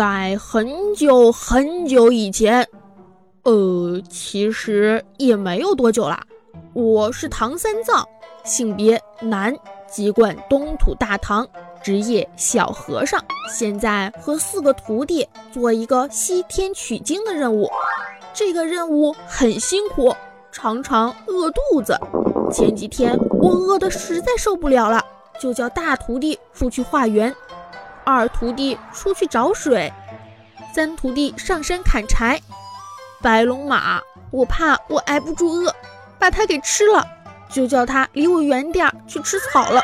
在很久很久以前，呃，其实也没有多久啦。我是唐三藏，性别男，籍贯东土大唐，职业小和尚。现在和四个徒弟做一个西天取经的任务。这个任务很辛苦，常常饿肚子。前几天我饿得实在受不了了，就叫大徒弟出去化缘，二徒弟出去找水，三徒弟上山砍柴。白龙马，我怕我挨不住饿。把它给吃了，就叫它离我远点儿去吃草了。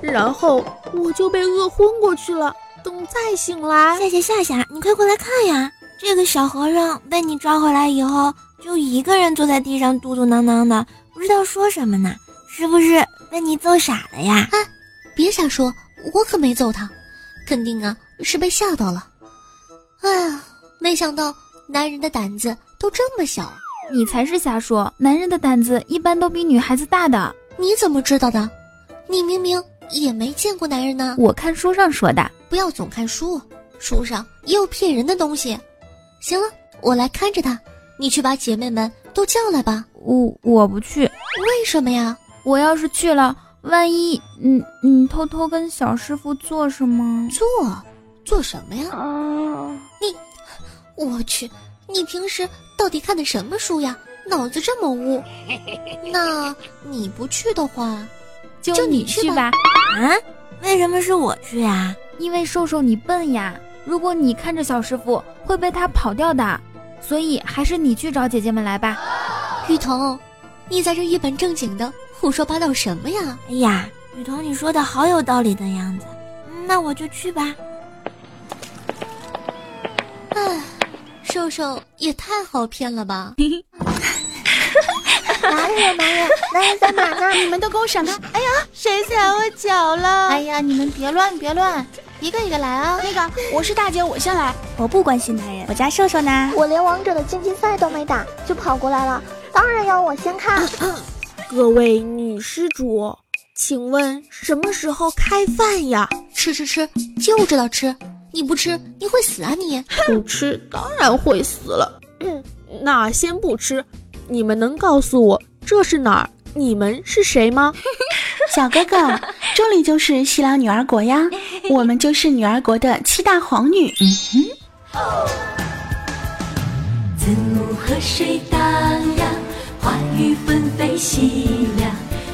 然后我就被饿昏过去了。等再醒来，夏夏夏夏，你快过来看呀！这个小和尚被你抓回来以后，就一个人坐在地上嘟嘟囔囔的，不知道说什么呢。是不是被你揍傻了呀？啊，别瞎说，我可没揍他，肯定啊是被吓到了。哎呀，没想到男人的胆子都这么小。你才是瞎说！男人的胆子一般都比女孩子大的。你怎么知道的？你明明也没见过男人呢。我看书上说的。不要总看书，书上也有骗人的东西。行了，我来看着他。你去把姐妹们都叫来吧。我我不去。为什么呀？我要是去了，万一……嗯，你偷偷跟小师傅做什么？做？做什么呀？啊！你，我去。你平时到底看的什么书呀？脑子这么污。那你不去的话，就你去吧。啊？为什么是我去呀？因为瘦瘦你笨呀。如果你看着小师傅，会被他跑掉的。所以还是你去找姐姐们来吧。雨桐，你在这一本正经的胡说八道什么呀？哎呀，雨桐，你说的好有道理的样子。那我就去吧。唉。瘦瘦也太好骗了吧！哪里有男人？男人在哪呢？你们都给我闪开！哎呀，谁踩我脚了？哎呀，你们别乱别乱，一个一个来啊！那个，我是大姐，我先来。我不关心男人，我家瘦瘦呢？我连王者的晋级赛都没打，就跑过来了，当然要我先看。各位女施主，请问什么时候开饭呀？吃吃吃，就知道吃。你不吃你会死啊！你 不吃当然会死了。那先不吃，你们能告诉我这是哪儿？你们是谁吗？小哥哥，这里就是西凉女儿国呀，我们就是女儿国的七大皇女。嗯哼。子母河水荡漾，花雨纷飞西凉，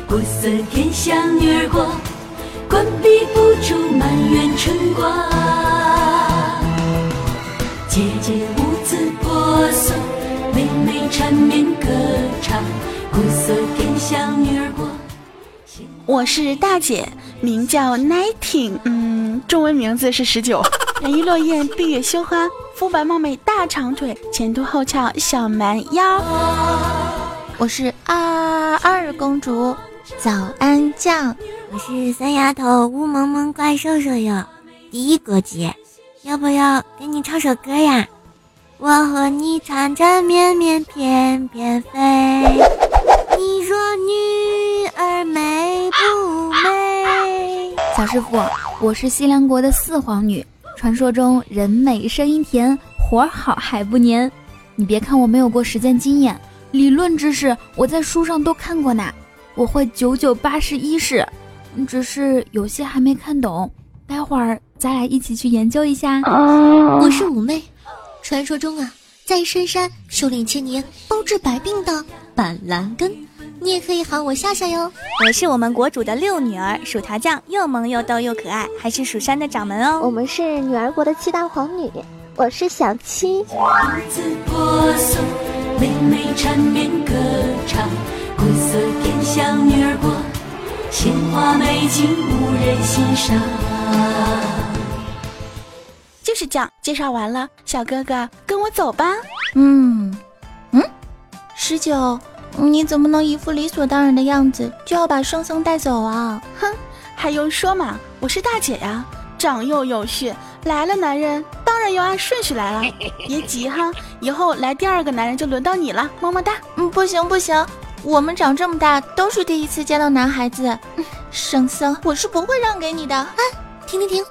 国色天香女儿国，关闭不住满园春光。姐姐舞姿婆娑，妹妹缠绵歌唱，国色天香女儿国。我是大姐，名叫 Nineteen，嗯，中文名字是十九。人鱼落雁，闭月羞花，肤白貌美大长腿，前凸后翘小蛮腰。我是二二公主，早安酱。我是三丫头，乌蒙蒙怪兽兽哟，第一个姐。要不要给你唱首歌呀？我和你缠缠绵绵翩翩飞。你说女儿美不美？小师傅，我是西凉国的四皇女，传说中人美声音甜，活好还不粘。你别看我没有过实践经验，理论知识我在书上都看过呢。我会九九八十一式，只是有些还没看懂。待会儿。咱俩一起去研究一下。我是五妹，传说中啊，在深山修炼千年，包治百病的板蓝根，你也可以喊我夏夏哟。我是我们国主的六女儿，薯条酱又萌又逗又可爱，还是蜀山的掌门哦。我们是女儿国的七大皇女，我是小七。妹妹缠绵歌唱，国色天香女儿国，鲜花美景无人欣赏。就是这样，介绍完了，小哥哥跟我走吧。嗯嗯，十九，你怎么能一副理所当然的样子就要把双僧带走啊？哼，还用说吗？我是大姐呀，长幼有序，来了男人当然要按顺序来了。别急哈，以后来第二个男人就轮到你了，么么哒。嗯，不行不行，我们长这么大都是第一次见到男孩子，圣僧我是不会让给你的。哎，停停停，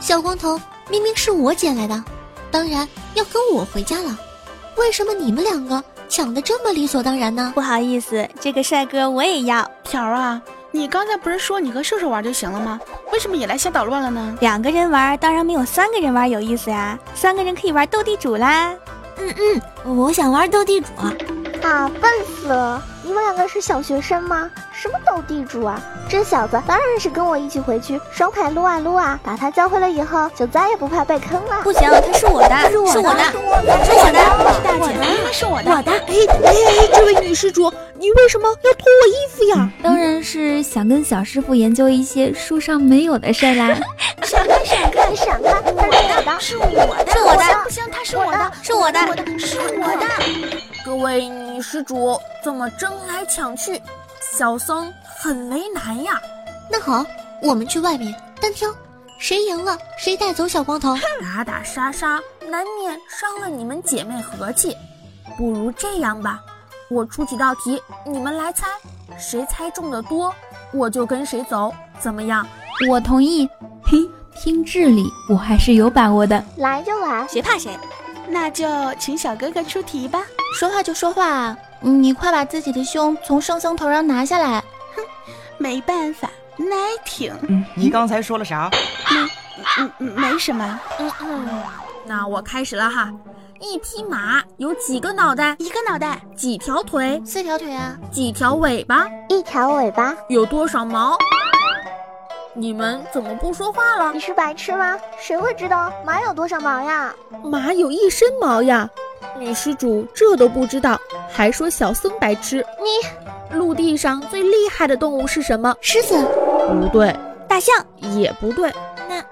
小光头。明明是我捡来的，当然要跟我回家了。为什么你们两个抢的这么理所当然呢？不好意思，这个帅哥我也要。条儿啊，你刚才不是说你和瘦瘦玩就行了吗？为什么也来瞎捣乱了呢？两个人玩当然没有三个人玩有意思呀，三个人可以玩斗地主啦。嗯嗯，我想玩斗地主。啊，笨死了！你们两个是小学生吗？什么斗地主啊！这小子当然是跟我一起回去双排撸啊撸啊，把他教会了以后，就再也不怕被坑了。不行，他是我的，是我的，是我的，是我的，大姐，明明是我的，我的。哎哎哎，这位女施主，你为什么要脱我衣服呀？当然是想跟小师傅研究一些书上没有的事儿啦。闪开，闪开，闪开！我的是我的，是我的，不行，他是我的，是我的，是我的。各位女施主，怎么争来抢去？小僧很为难呀。那好，我们去外面单挑，谁赢了谁带走小光头。打打杀杀难免伤了你们姐妹和气，不如这样吧，我出几道题，你们来猜，谁猜中的多，我就跟谁走，怎么样？我同意。嘿，拼智力，我还是有把握的。来就来，谁怕谁？那就请小哥哥出题吧。说话就说话，你快把自己的胸从圣僧头上拿下来。哼，没办法，耐挺。嗯，你刚才说了啥？没，嗯，没什么。嗯嗯，那我开始了哈。一匹马有几个脑袋？一个脑袋。几条腿？四条腿啊。几条尾巴？一条尾巴。有多少毛？你们怎么不说话了？你是白痴吗？谁会知道马有多少毛呀？马有一身毛呀！女施主这都不知道，还说小僧白痴。你，陆地上最厉害的动物是什么？狮子？不对。大象？也不对。那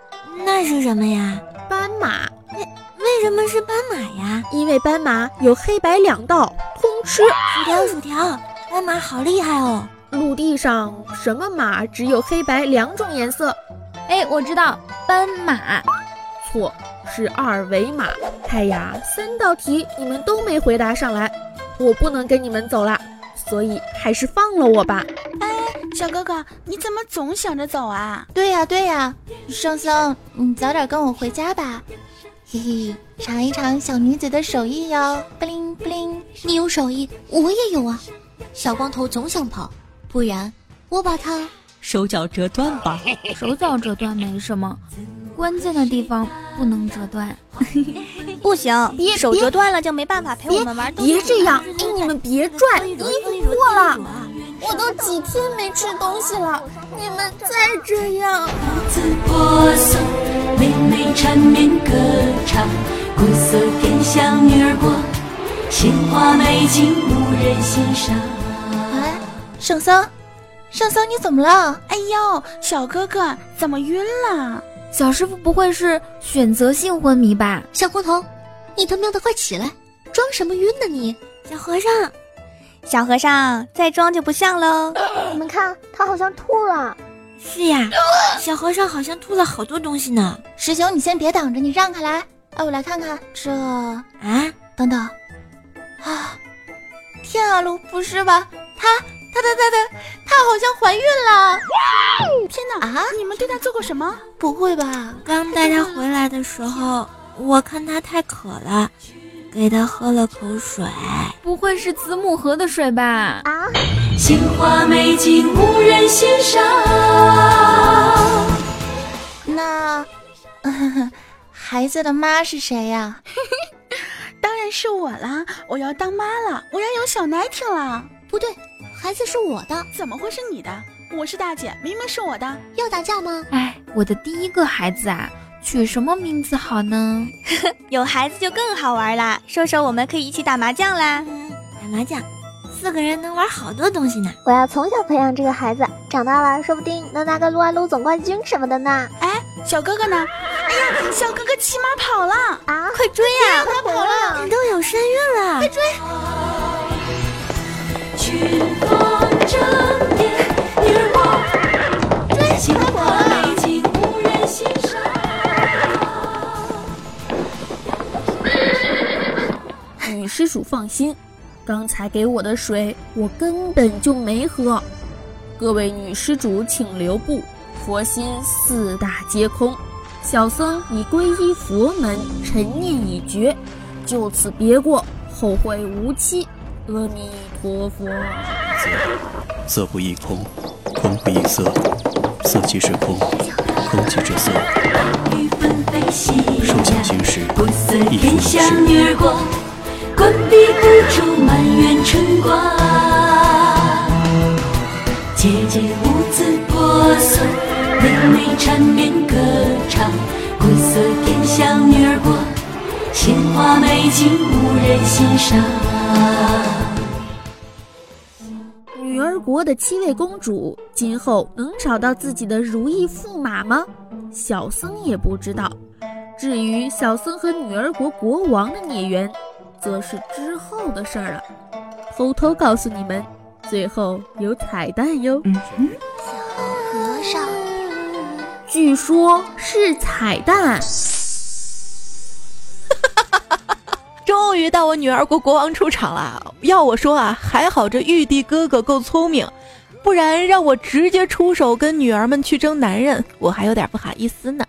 那是什么呀？斑马。为为什么是斑马呀？因为斑马有黑白两道，通吃。薯条薯条，斑马好厉害哦！陆地上什么马只有黑白两种颜色？哎，我知道，斑马。错，是二维码。哎呀，三道题你们都没回答上来，我不能跟你们走了，所以还是放了我吧。哎，小哥哥，你怎么总想着走啊？对呀对呀，圣僧，你早点跟我回家吧。嘿嘿，尝一尝小女子的手艺哟。不灵不灵，你有手艺，我也有啊。小光头总想跑。不然，我把他手脚折断吧。手脚折断没什么，关键的地方不能折断。不行，手折断了就没办法陪我们玩。别这样，你们别拽，衣服破了，我都几天没吃东西了，你们再这样。袍子婆娑，妹妹缠绵歌唱，国色天香女儿国，鲜花美景无人欣赏。圣僧，圣僧，你怎么了？哎呦，小哥哥怎么晕了？小师傅不会是选择性昏迷吧？小光头，你他喵的快起来，装什么晕呢你？小和尚，小和尚再装就不像喽。你们看，他好像吐了。是呀，小和尚好像吐了好多东西呢。师兄，你先别挡着，你让开来。哎，我来看看这啊，等等啊，天啊，噜，不是吧？他。她她她她她好像怀孕了！天哪啊！你们对她做过什么？不会吧？刚带她回来的时候，我看她太渴了，给她喝了口水。不会是子母河的水吧？啊！鲜花美景无人欣赏。那孩子的妈是谁呀？当然是我啦！我要当妈了，我要有小奶挺了。不对。孩子是我的，怎么会是你的？我是大姐，明明是我的。要打架吗？哎，我的第一个孩子啊，取什么名字好呢？有孩子就更好玩啦！瘦瘦，我们可以一起打麻将啦！嗯打麻将，四个人能玩好多东西呢。我要从小培养这个孩子，长大了说不定能拿个撸啊撸总冠军什么的呢。哎，小哥哥呢？哎呀，小哥哥骑马跑了啊！快追呀！他跑了，你都有身孕了，快追！群芳争艳，女儿国，鲜花美景无人欣赏。女施主放心，刚才给我的水我根本就没喝。各位女施主请留步，佛心四大皆空。小僧已皈依佛门，陈念已绝，就此别过，后会无期。阿弥陀佛。色不异空，空不异色，色即是空，空即是色。受想行识，亦复如是。关闭不住满园春光，姐姐舞姿婆娑，妹妹缠绵歌唱，国色天香女儿国，鲜花美景无人欣赏。女儿国的七位公主今后能找到自己的如意驸马吗？小僧也不知道。至于小僧和女儿国国王的孽缘，则是之后的事儿了。偷偷告诉你们，最后有彩蛋哟。小和尚，据说是彩蛋。终于到我女儿国国王出场了。要我说啊，还好这玉帝哥哥够聪明，不然让我直接出手跟女儿们去争男人，我还有点不好意思呢。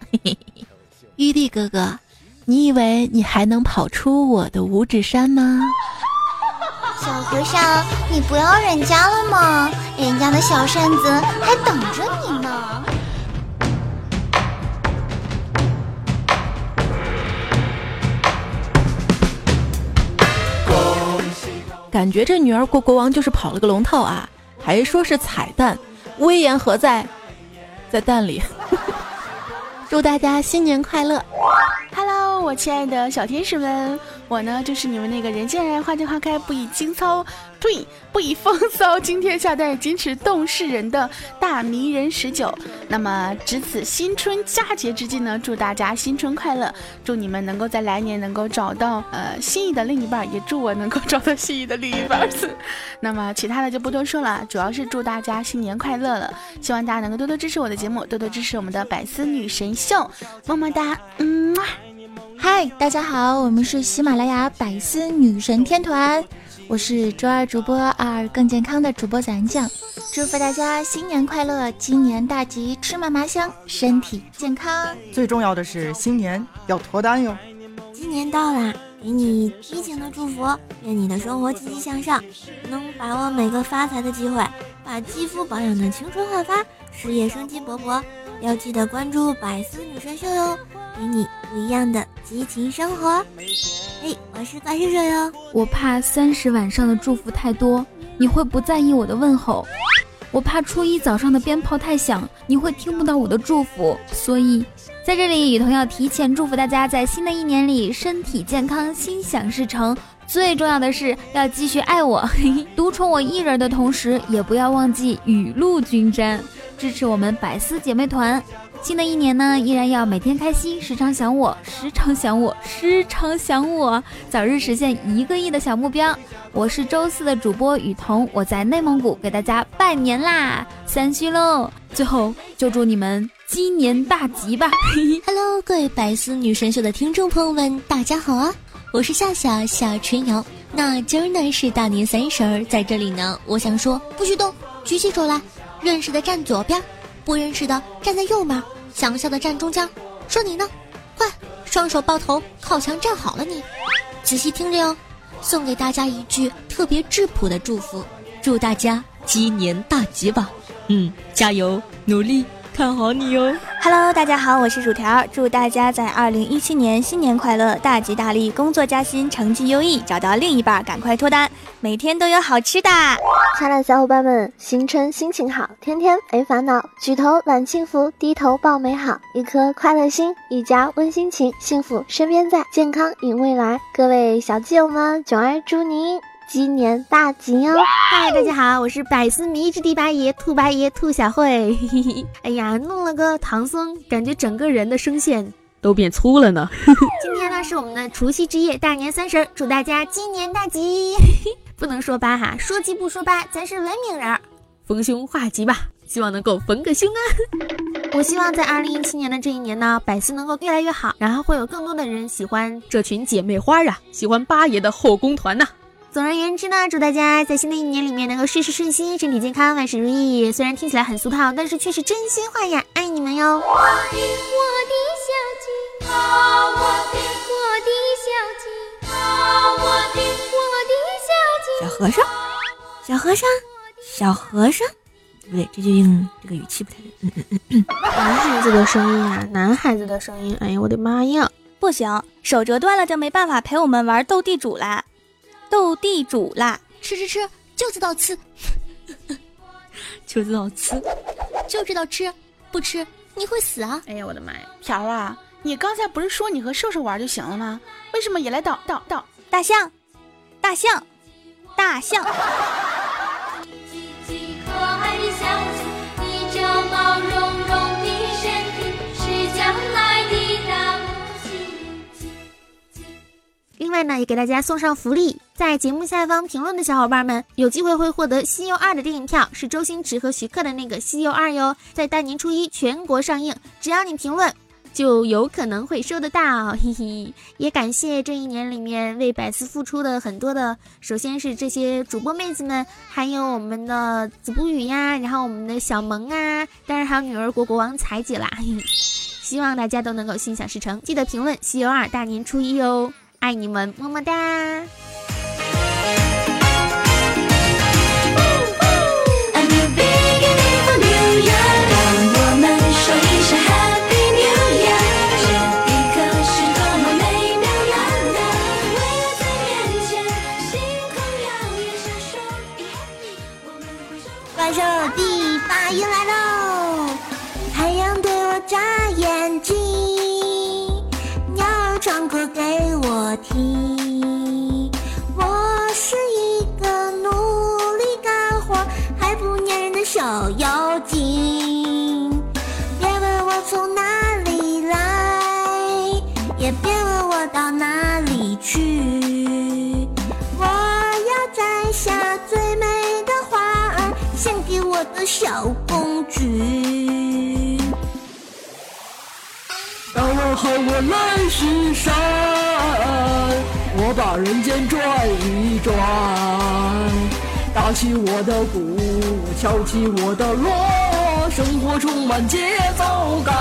玉帝哥哥，你以为你还能跑出我的五指山吗？小和尚，你不要人家了吗？人家的小扇子还等着你呢。感觉这女儿国国王就是跑了个龙套啊，还说是彩蛋，威严何在？在蛋里。祝大家新年快乐！Hello，我亲爱的小天使们，我呢就是你们那个人见人爱花见花开，不以惊骚。对，不以风骚惊天下，但是矜持动世人的大迷人十九。那么，值此新春佳节之际呢，祝大家新春快乐！祝你们能够在来年能够找到呃心仪的另一半，也祝我能够找到心仪的另一半。那么，其他的就不多说了，主要是祝大家新年快乐了。希望大家能够多多支持我的节目，多多支持我们的百思女神秀，么么哒，嗯嗨，大家好，我们是喜马拉雅百思女神天团。我是周二主播二更健康的主播咱酱，祝福大家新年快乐，今年大吉，吃嘛嘛香，身体健康。最重要的是新年要脱单哟！新年到啦，给你激情的祝福，愿你的生活积极向上，能把握每个发财的机会，把肌肤保养的青春焕发，事业生机勃勃。要记得关注百思女神秀哟，给你不一样的激情生活。哎，我是怪兽兽哟。我怕三十晚上的祝福太多，你会不在意我的问候；我怕初一早上的鞭炮太响，你会听不到我的祝福。所以，在这里，雨桐要提前祝福大家，在新的一年里身体健康，心想事成。最重要的是要继续爱我，独宠我一人的同时，也不要忘记雨露均沾，支持我们百思姐妹团。新的一年呢，依然要每天开心，时常想我，时常想我，时常想我，早日实现一个亿的小目标。我是周四的主播雨桐，我在内蒙古给大家拜年啦，三虚喽。最后就祝你们鸡年大吉吧。Hello，各位百思女神秀的听众朋友们，大家好啊，我是夏夏夏春瑶。那今儿呢是大年三十儿，在这里呢，我想说不许动，举起手来，认识的站左边。不认识的站在右面，想笑的站中间。说你呢，快双手抱头靠墙站好了。你仔细听着哟，送给大家一句特别质朴的祝福：祝大家鸡年大吉吧！嗯，加油努力。看好你哟！Hello，大家好，我是薯条，祝大家在二零一七年新年快乐，大吉大利，工作加薪，成绩优异，找到另一半，赶快脱单，每天都有好吃的。亲爱的小伙伴们，新春心情好，天天没烦恼，举头揽幸福，低头抱美好，一颗快乐心，一家温馨情，幸福身边在，健康迎未来。各位小基友们，囧儿祝您。今年大吉哟！嗨，大家好，我是百思迷之第八爷兔八爷兔小慧。哎呀，弄了个唐僧，感觉整个人的声线都变粗了呢。今天呢是我们的除夕之夜，大年三十，祝大家今年大吉。不能说八哈，说吉不说八，咱是文明人，逢凶化吉吧，希望能够逢个凶啊。我希望在二零一七年的这一年呢，百思能够越来越好，然后会有更多的人喜欢这群姐妹花啊，喜欢八爷的后宫团呐。总而言之呢，祝大家在新的一年里面能够事事顺心，身体健康，万事如意。虽然听起来很俗套，但是却是真心话呀！爱你们哟。我的小鸡，我的我的小和尚，小和尚，小和尚，不对，这就用这个语气不太对。嗯嗯嗯男孩子的声音啊，男孩子的声音，哎呀，我的妈呀！不行，手折断了就没办法陪我们玩斗地主啦，斗地主啦，吃吃吃，就知道吃，就知道吃，就知道吃，不吃你会死啊！哎呀，我的妈呀！条啊，你刚才不是说你和瘦瘦玩就行了吗？为什么也来捣捣捣？大象，大象，大象。外呢，也给大家送上福利，在节目下方评论的小伙伴们有机会会获得《西游二》的电影票，是周星驰和徐克的那个《西游二》哟，在大年初一全国上映，只要你评论，就有可能会收得到，嘿嘿。也感谢这一年里面为百思付出的很多的，首先是这些主播妹子们，还有我们的子不语呀，然后我们的小萌啊，当然还有女儿国国王彩姐啦，嘿嘿。希望大家都能够心想事成，记得评论《西游二》大年初一哦。爱你们，么么哒。小公举。当我和我来巡山，我把人间转一转，打起我的鼓，敲起我的锣，生活充满节奏感。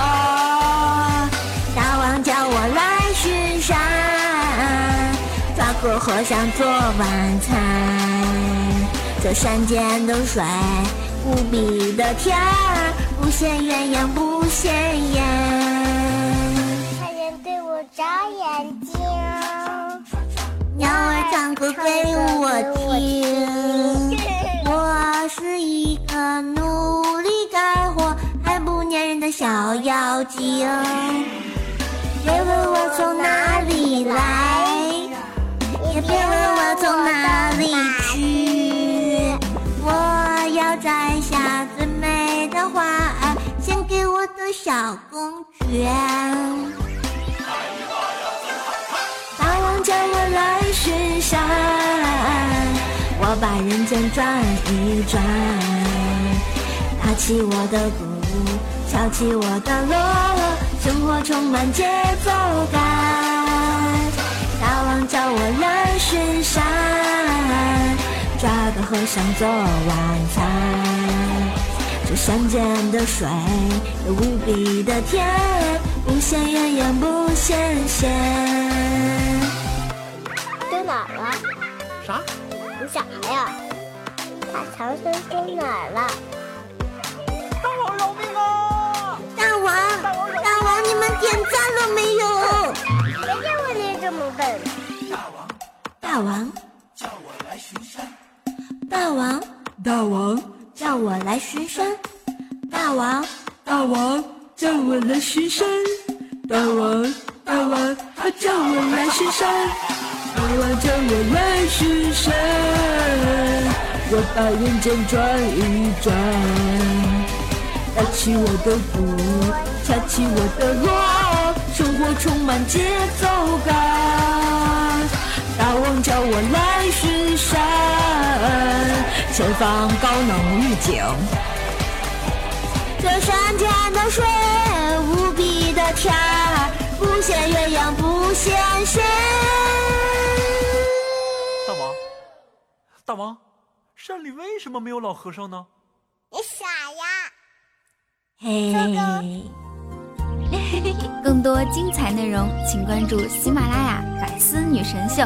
大王叫我来巡山，抓个和尚做晚餐。这山间的水无比的甜儿，不羡鸳鸯不羡艳。太阳对我眨眼睛，鸟儿唱歌给我听。我是一个努力干活还不粘人的小妖精。别问我从哪里来，也别问我从哪里去。我要在的小公爵。大王叫我来巡山，我把人间转一转，打起我的鼓，敲起我的锣，生活充满节奏感。大王叫我来巡山，抓个和尚做晚餐。这山间的水有无比的甜，不羡鸳鸯不羡仙。丢哪儿了？啥？你啥呀？把唐僧丢哪儿了？大王饶命啊！大王，大王，大王你们点赞了没有？谁叫我脸这么笨？大王，叫我来巡山。大王，大王，叫我来巡山。大王，大王，叫我来巡山。大王，大王，他叫我来巡山。大王叫我来巡山，我把人间转一转，打起我的鼓，敲起我的锣，生活充满节奏感。大王叫我来巡山，前方高能预警。这山间的水无比的甜儿，不羡鸳鸯不羡仙。大王，大王，山里为什么没有老和尚呢？你傻呀！嘿，嘿嘿。更多精彩内容，请关注喜马拉雅《百思女神秀》。